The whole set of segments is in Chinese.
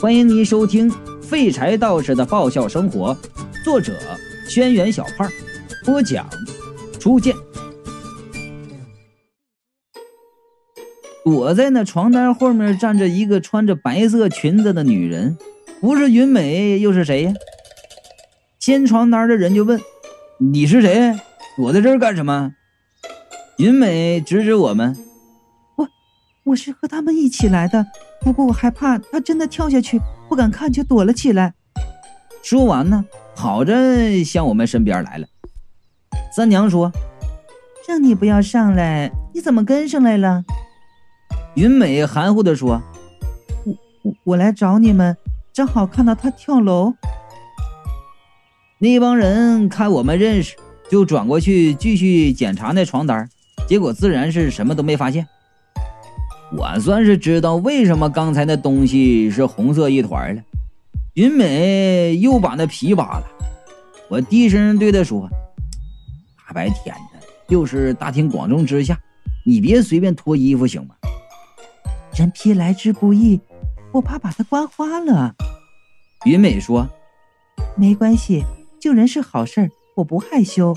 欢迎您收听《废柴道士的爆笑生活》，作者：轩辕小胖，播讲：初见。躲在那床单后面站着一个穿着白色裙子的女人，不是云美又是谁呀？掀床单的人就问：“你是谁？躲在这儿干什么？”云美指指我们：“我，我是和他们一起来的。”不过我害怕他真的跳下去，不敢看，就躲了起来。说完呢，跑着向我们身边来了。三娘说：“让你不要上来，你怎么跟上来了？”云美含糊地说：“我我我来找你们，正好看到他跳楼。”那帮人看我们认识，就转过去继续检查那床单，结果自然是什么都没发现。我算是知道为什么刚才那东西是红色一团了。云美又把那皮扒了，我低声对她说：“大白天的，又是大庭广众之下，你别随便脱衣服行吗？”人皮来之不易，我怕把它刮花了。云美说：“没关系，救人是好事，我不害羞。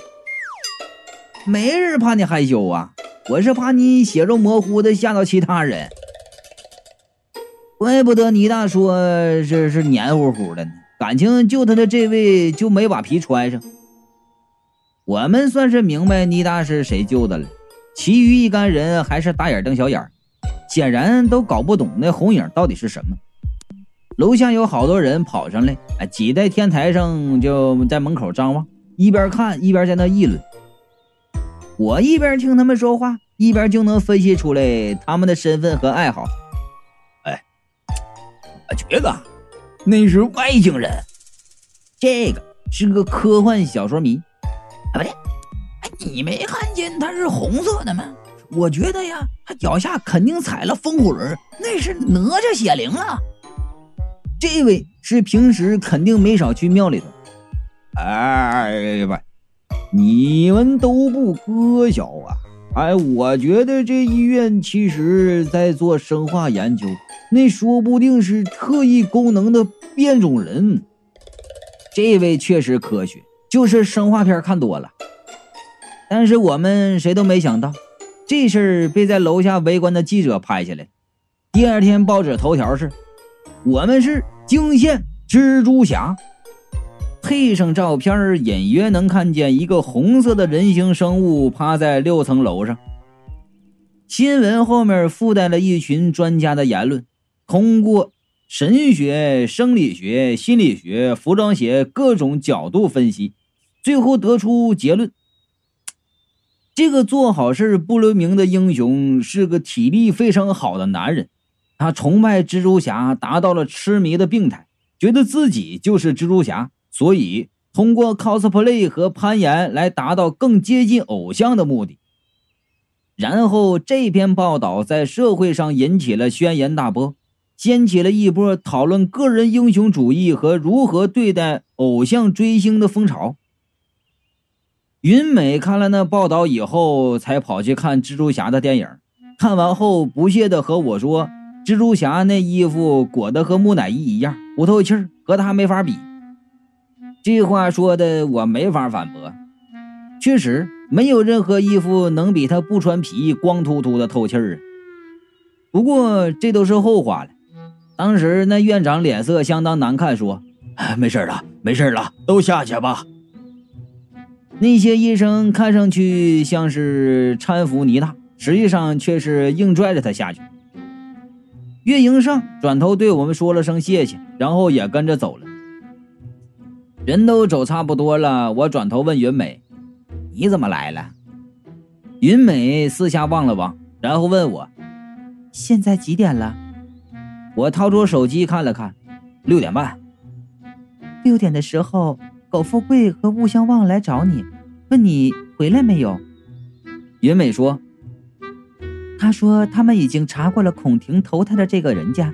没人怕你害羞啊。”我是怕你血肉模糊的吓到其他人，怪不得倪大说这是黏糊糊的呢。感情救他的这位就没把皮穿上。我们算是明白倪大是谁救的了，其余一干人还是大眼瞪小眼，显然都搞不懂那红影到底是什么。楼下有好多人跑上来，挤在天台上就在门口张望，一边看一边在那议论。我一边听他们说话，一边就能分析出来他们的身份和爱好。哎，我觉得那是外星人，这个是个科幻小说迷。啊，不对，哎，你没看见他是红色的吗？我觉得呀，他脚下肯定踩了风火轮，那是哪吒显灵啊。这位是平时肯定没少去庙里头。哎，不。你们都不可小啊！哎，我觉得这医院其实在做生化研究，那说不定是特异功能的变种人。这位确实科学，就是生化片看多了。但是我们谁都没想到，这事儿被在楼下围观的记者拍下来。第二天报纸头条是：我们是惊现蜘蛛侠。配上照片，隐约能看见一个红色的人形生物趴在六层楼上。新闻后面附带了一群专家的言论，通过神学、生理学、心理学、服装学各种角度分析，最后得出结论：这个做好事不留名的英雄是个体力非常好的男人。他崇拜蜘蛛侠，达到了痴迷的病态，觉得自己就是蜘蛛侠。所以，通过 cosplay 和攀岩来达到更接近偶像的目的。然后，这篇报道在社会上引起了轩然大波，掀起了一波讨论个人英雄主义和如何对待偶像追星的风潮。云美看了那报道以后，才跑去看蜘蛛侠的电影。看完后，不屑地和我说：“蜘蛛侠那衣服裹得和木乃伊一样，不透气，和他没法比。”这话说的我没法反驳，确实没有任何衣服能比他不穿皮、光秃秃的透气儿啊。不过这都是后话了。当时那院长脸色相当难看，说：“没事了，没事了，都下去吧。”那些医生看上去像是搀扶倪大，实际上却是硬拽着他下去。岳营胜转头对我们说了声谢谢，然后也跟着走了。人都走差不多了，我转头问云美：“你怎么来了？”云美四下望了望，然后问我：“现在几点了？”我掏出手机看了看，六点半。六点的时候，苟富贵和雾相望来找你，问你回来没有。云美说：“他说他们已经查过了孔婷投胎的这个人家，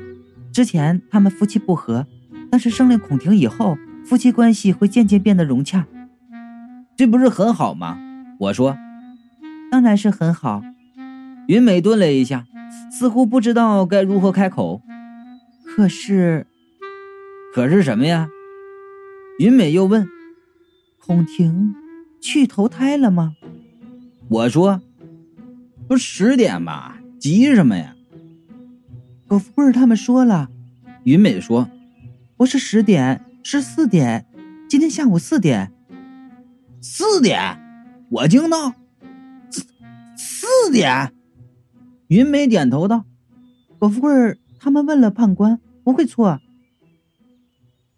之前他们夫妻不和，但是生了孔婷以后。”夫妻关系会渐渐变得融洽，这不是很好吗？我说，当然是很好。云美顿了一下，似乎不知道该如何开口。可是，可是什么呀？云美又问：“孔婷去投胎了吗？”我说：“不十点吧，急什么呀？”葛富贵他们说了。云美说：“不是十点，是四点，今天下午四点。”四点，我惊道：“四四点？”云梅点头道：“葛富贵他们问了判官，不会错。”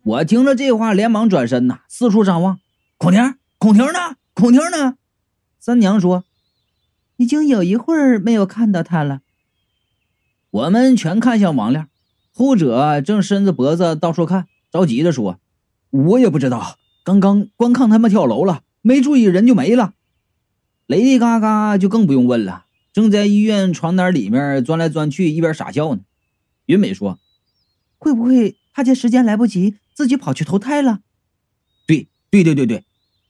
我听了这话，连忙转身呐，四处张望。孔婷，孔婷呢？孔婷呢？三娘说：“已经有一会儿没有看到她了。”我们全看向王亮，后者正伸着脖子到处看，着急的说：“我也不知道，刚刚光看他们跳楼了，没注意人就没了。”雷迪嘎嘎就更不用问了，正在医院床单里面钻来钻去，一边傻笑呢。云美说：“会不会他见时间来不及？”自己跑去投胎了，对对对对对，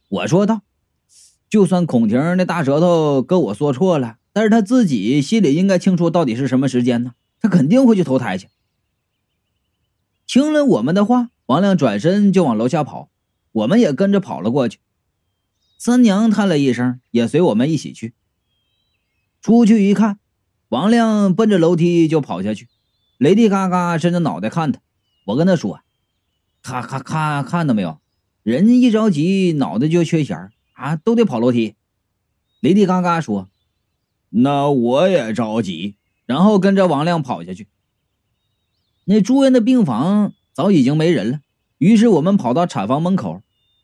我说道，就算孔婷那大舌头跟我说错了，但是他自己心里应该清楚到底是什么时间呢？他肯定会去投胎去。听了我们的话，王亮转身就往楼下跑，我们也跟着跑了过去。三娘叹了一声，也随我们一起去。出去一看，王亮奔着楼梯就跑下去，雷迪嘎嘎伸着脑袋看他，我跟他说。看看看看到没有？人一着急，脑袋就缺弦啊，都得跑楼梯。雷迪嘎嘎说：“那我也着急。”然后跟着王亮跑下去。那住院的病房早已经没人了，于是我们跑到产房门口，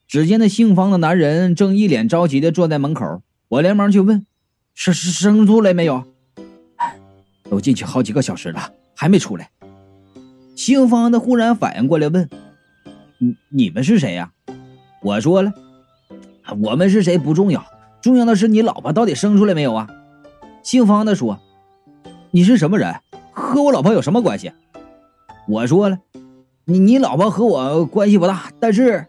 只见那姓方的男人正一脸着急的坐在门口。我连忙去问：“生生出来没有？”都进去好几个小时了，还没出来。姓方的忽然反应过来问。你你们是谁呀？我说了，我们是谁不重要，重要的是你老婆到底生出来没有啊？姓方的说：“你是什么人？和我老婆有什么关系？”我说了，你你老婆和我关系不大，但是，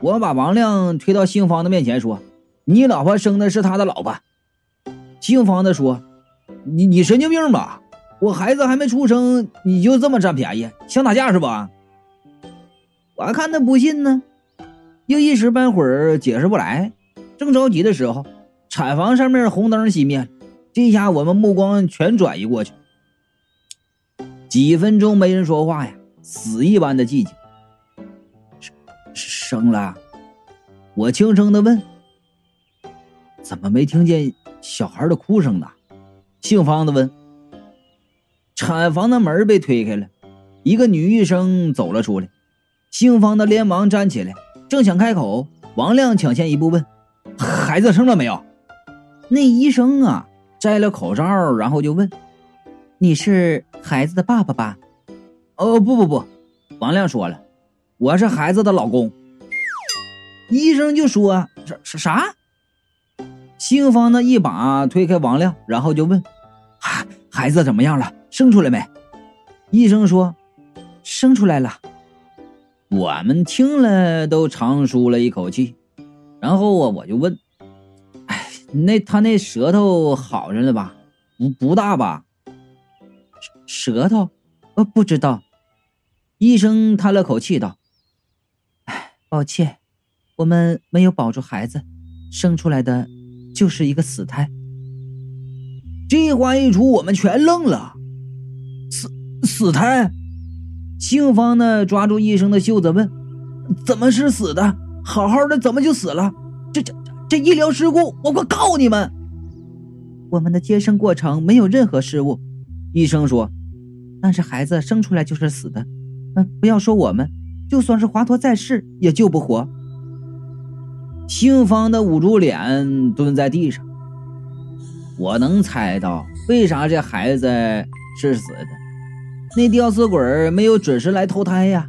我把王亮推到姓方的面前说：“你老婆生的是他的老婆。”姓方的说：“你你神经病吧？我孩子还没出生，你就这么占便宜，想打架是吧？”我看他不信呢，又一时半会儿解释不来，正着急的时候，产房上面红灯熄灭。这下我们目光全转移过去，几分钟没人说话呀，死一般的寂静。生生了，我轻声的问：“怎么没听见小孩的哭声呢？”姓方的问。产房的门被推开了，一个女医生走了出来。姓方的连忙站起来，正想开口，王亮抢先一步问：“孩子生了没有？”那医生啊，摘了口罩，然后就问：“你是孩子的爸爸吧？”“哦，不不不。”王亮说了：“我是孩子的老公。”医生就说：“啥啥？”姓方的一把推开王亮，然后就问：“孩孩子怎么样了？生出来没？”医生说：“生出来了。”我们听了都长舒了一口气，然后啊，我就问：“哎，那他那舌头好着呢吧？不不大吧？舌头？呃，不知道。”医生叹了口气道：“哎，抱歉，我们没有保住孩子，生出来的就是一个死胎。”这话一出，我们全愣了。死死胎？姓方的抓住医生的袖子问：“怎么是死的？好好的怎么就死了？这这这医疗事故，我快告你们！”我们的接生过程没有任何失误，医生说。但是孩子生出来就是死的。嗯，不要说我们，就算是华佗在世也救不活。姓方的捂住脸蹲在地上。我能猜到为啥这孩子是死的。那吊死鬼没有准时来投胎呀！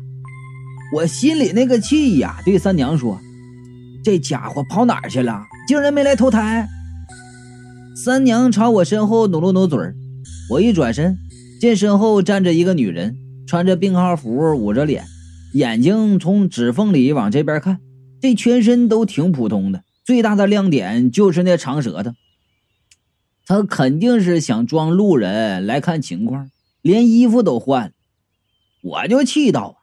我心里那个气呀，对三娘说：“这家伙跑哪儿去了？竟然没来投胎！”三娘朝我身后努了努嘴我一转身，见身后站着一个女人，穿着病号服，捂着脸，眼睛从指缝里往这边看，这全身都挺普通的，最大的亮点就是那长舌头。他肯定是想装路人来看情况。连衣服都换了，我就气到，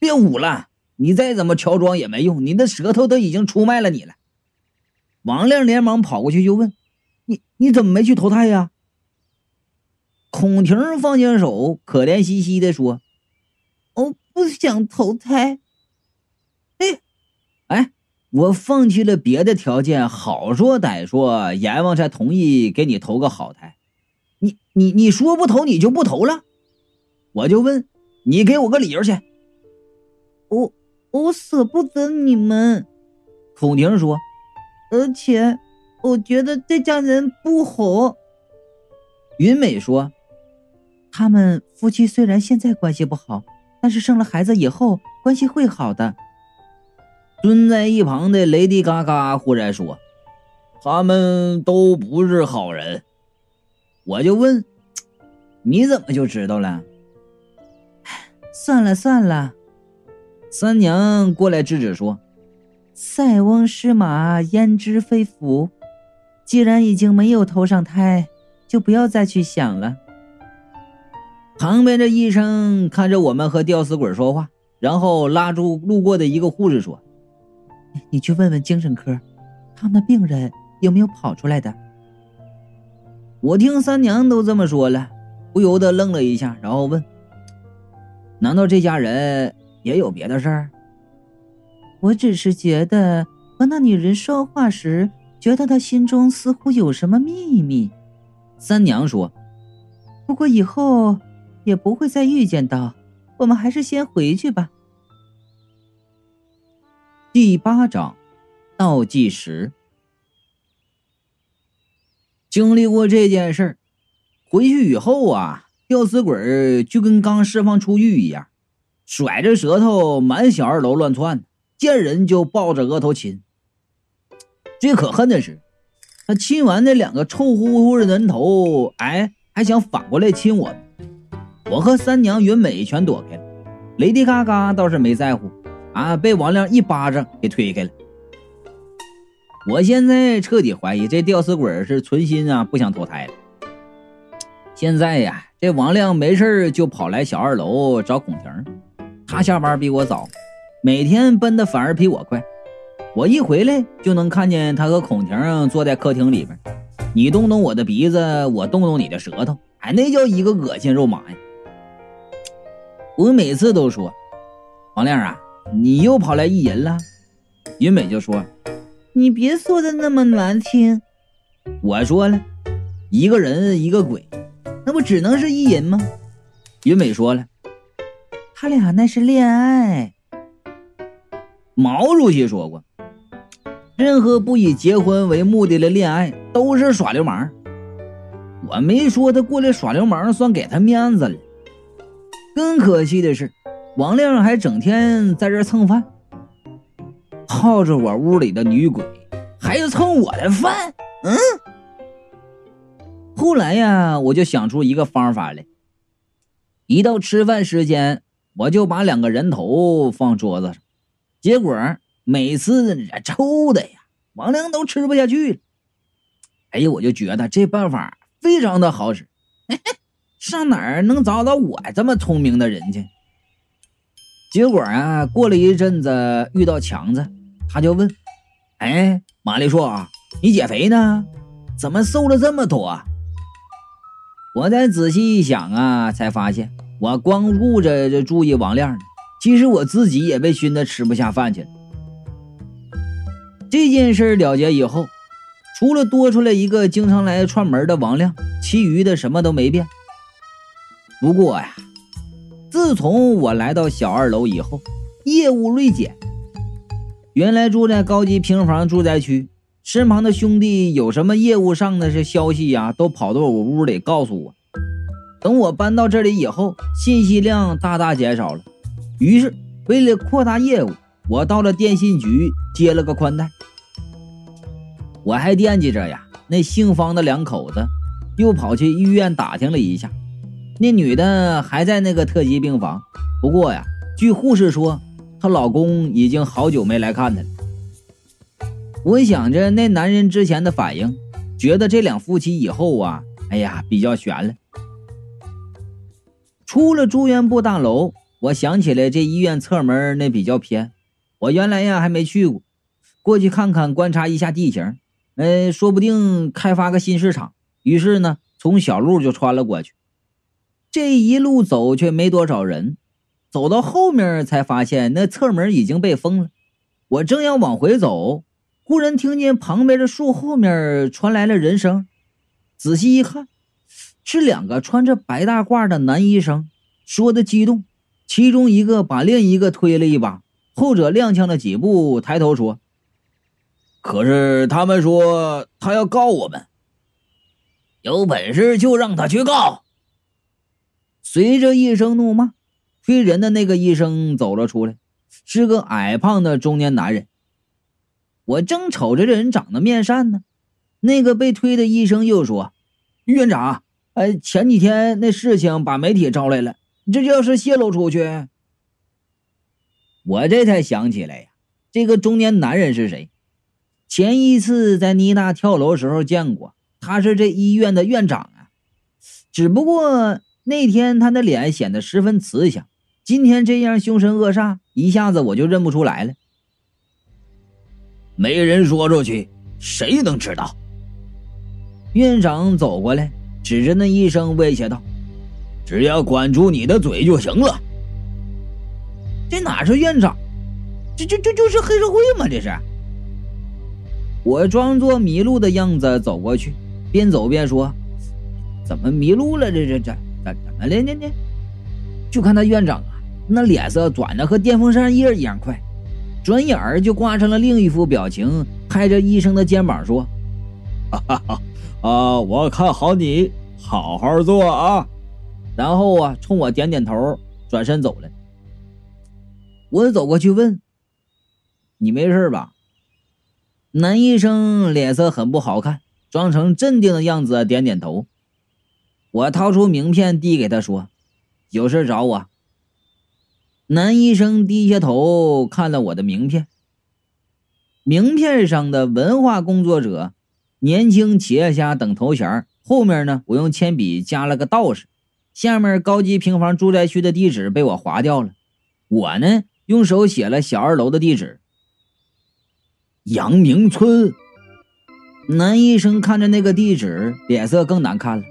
别捂了，你再怎么乔装也没用，你的舌头都已经出卖了你了。王亮连忙跑过去就问：“你你怎么没去投胎呀？”孔婷放下手，可怜兮兮的说：“我不想投胎。”哎，哎，我放弃了别的条件，好说歹说，阎王才同意给你投个好胎。你你你说不投你就不投了？我就问你，给我个理由去。我我舍不得你们。孔婷说。而且，我觉得这家人不好。云美说：“他们夫妻虽然现在关系不好，但是生了孩子以后关系会好的。”蹲在一旁的雷迪嘎嘎忽然说：“他们都不是好人。”我就问：“你怎么就知道了？”算了算了，三娘过来制止说。塞翁失马，焉知非福。既然已经没有头上胎，就不要再去想了。旁边的医生看着我们和吊死鬼说话，然后拉住路过的一个护士说：“你去问问精神科，他们的病人有没有跑出来的。”我听三娘都这么说了，不由得愣了一下，然后问：“难道这家人也有别的事儿？”我只是觉得和那女人说话时，觉得她心中似乎有什么秘密。三娘说：“不过以后也不会再遇见到，我们还是先回去吧。”第八章，倒计时。经历过这件事儿，回去以后啊，吊死鬼就跟刚释放出狱一样，甩着舌头满小二楼乱窜。见人就抱着额头亲，最可恨的是，他亲完那两个臭乎乎的人头，哎，还想反过来亲我。我和三娘云美全躲开了，雷迪嘎嘎倒是没在乎，啊，被王亮一巴掌给推开了。我现在彻底怀疑这吊死鬼是存心啊不想投胎了。现在呀，这王亮没事就跑来小二楼找孔婷，他下班比我早。每天奔的反而比我快，我一回来就能看见他和孔婷坐在客厅里边，你动动我的鼻子，我动动你的舌头，哎，那叫一个恶心肉麻呀！我每次都说，王亮啊，你又跑来意淫了。云美就说，你别说的那么难听。我说了，一个人一个鬼，那不只能是意淫吗？云美说了，他俩那是恋爱。毛主席说过：“任何不以结婚为目的的恋爱都是耍流氓。”我没说他过来耍流氓，算给他面子了。更可惜的是，王亮还整天在这蹭饭，泡着我屋里的女鬼，还要蹭我的饭。嗯。后来呀，我就想出一个方法来。一到吃饭时间，我就把两个人头放桌子上。结果每次抽的呀，王亮都吃不下去了。哎呀，我就觉得这办法非常的好使。嘿 嘿上哪儿能找到我这么聪明的人去？结果啊，过了一阵子遇到强子，他就问：“哎，马丽硕，你减肥呢？怎么瘦了这么多？”我再仔细一想啊，才发现我光顾着这注意王亮呢。其实我自己也被熏得吃不下饭去了。这件事了结以后，除了多出来一个经常来串门的王亮，其余的什么都没变。不过呀，自从我来到小二楼以后，业务锐减。原来住在高级平房住宅区，身旁的兄弟有什么业务上的这消息呀，都跑到我屋里告诉我。等我搬到这里以后，信息量大大减少了。于是，为了扩大业务，我到了电信局接了个宽带。我还惦记着呀，那姓方的两口子，又跑去医院打听了一下，那女的还在那个特级病房。不过呀，据护士说，她老公已经好久没来看她了。我想着那男人之前的反应，觉得这两夫妻以后啊，哎呀，比较悬了。出了住院部大楼。我想起来这医院侧门那比较偏，我原来呀还没去过，过去看看，观察一下地形，呃，说不定开发个新市场。于是呢，从小路就穿了过去。这一路走却没多少人，走到后面才发现那侧门已经被封了。我正要往回走，忽然听见旁边的树后面传来了人声，仔细一看，是两个穿着白大褂的男医生，说的激动。其中一个把另一个推了一把，后者踉跄了几步，抬头说：“可是他们说他要告我们，有本事就让他去告。”随着一声怒骂，推人的那个医生走了出来，是个矮胖的中年男人。我正瞅着这人长得面善呢，那个被推的医生又说：“院长，呃，前几天那事情把媒体招来了，这要是泄露出去，我这才想起来呀，这个中年男人是谁？前一次在妮娜跳楼时候见过，他是这医院的院长啊，只不过……”那天他的脸显得十分慈祥，今天这样凶神恶煞，一下子我就认不出来了。没人说出去，谁能知道？院长走过来，指着那医生威胁道：“只要管住你的嘴就行了。”这哪是院长？这这这就是黑社会吗？这是！我装作迷路的样子走过去，边走边说：“怎么迷路了？这这这！”怎么了呢？呢？就看那院长啊，那脸色转的和电风扇叶一样快，转眼儿就挂上了另一副表情，拍着医生的肩膀说：“哈哈，啊，我看好你，好好做啊。”然后啊，冲我点点头，转身走了。我走过去问：“你没事吧？”男医生脸色很不好看，装成镇定的样子，点点头。我掏出名片递给他，说：“有事找我。”男医生低下头看了我的名片，名片上的“文化工作者”“年轻企业家”等头衔后面呢，我用铅笔加了个“道士”，下面“高级平房住宅区”的地址被我划掉了。我呢，用手写了小二楼的地址，阳明村。男医生看着那个地址，脸色更难看了。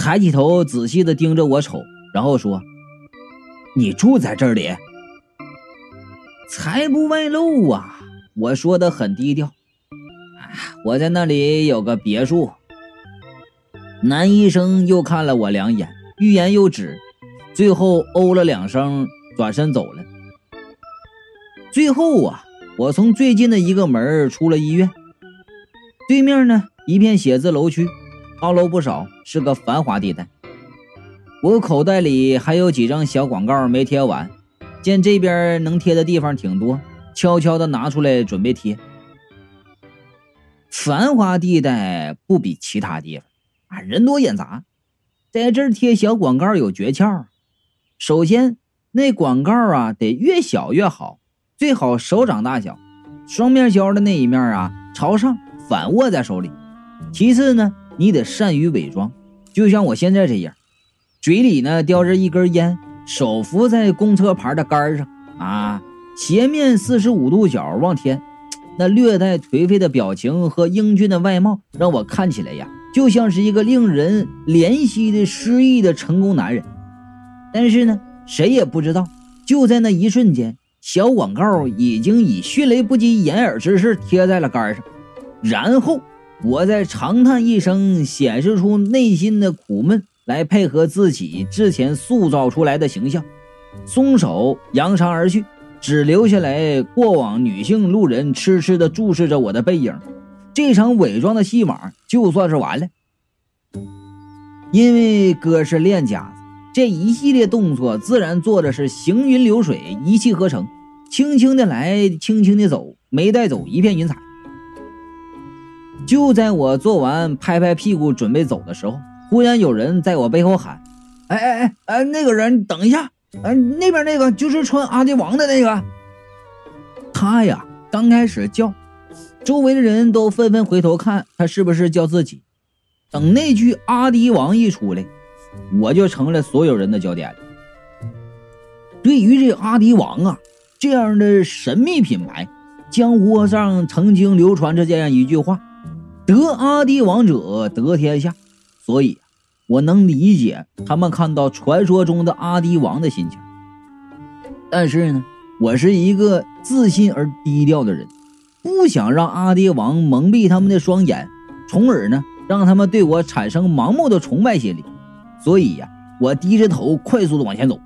抬起头，仔细的盯着我瞅，然后说：“你住在这里，财不外露啊！”我说的很低调。啊我在那里有个别墅。男医生又看了我两眼，欲言又止，最后哦了两声，转身走了。最后啊，我从最近的一个门出了医院，对面呢一片写字楼区。高楼不少，是个繁华地带。我口袋里还有几张小广告没贴完，见这边能贴的地方挺多，悄悄的拿出来准备贴。繁华地带不比其他地方啊，人多眼杂，在这儿贴小广告有诀窍。首先，那广告啊得越小越好，最好手掌大小，双面胶的那一面啊朝上，反握在手里。其次呢。你得善于伪装，就像我现在这样，嘴里呢叼着一根烟，手扶在公车牌的杆上啊，斜面四十五度角望天，那略带颓废的表情和英俊的外貌，让我看起来呀，就像是一个令人怜惜的失意的成功男人。但是呢，谁也不知道，就在那一瞬间，小广告已经以迅雷不及掩耳之势贴在了杆上，然后。我在长叹一声，显示出内心的苦闷，来配合自己之前塑造出来的形象，松手扬长而去，只留下来过往女性路人痴痴地注视着我的背影。这场伪装的戏码就算是完了。因为哥是练家子，这一系列动作自然做的是行云流水，一气呵成，轻轻的来，轻轻的走，没带走一片云彩。就在我做完，拍拍屁股准备走的时候，忽然有人在我背后喊：“哎哎哎哎，那个人，等一下！哎，那边那个就是穿阿迪王的那个。”他呀，刚开始叫，周围的人都纷纷回头看他是不是叫自己。等那句“阿迪王”一出来，我就成了所有人的焦点。对于这阿迪王啊这样的神秘品牌，江湖上曾经流传着这样一句话：“得阿迪王者得天下。”所以，我能理解他们看到传说中的阿迪王的心情。但是呢，我是一个自信而低调的人，不想让阿迪王蒙蔽他们的双眼，从而呢让他们对我产生盲目的崇拜心理。所以呀，我低着头快速的往前走。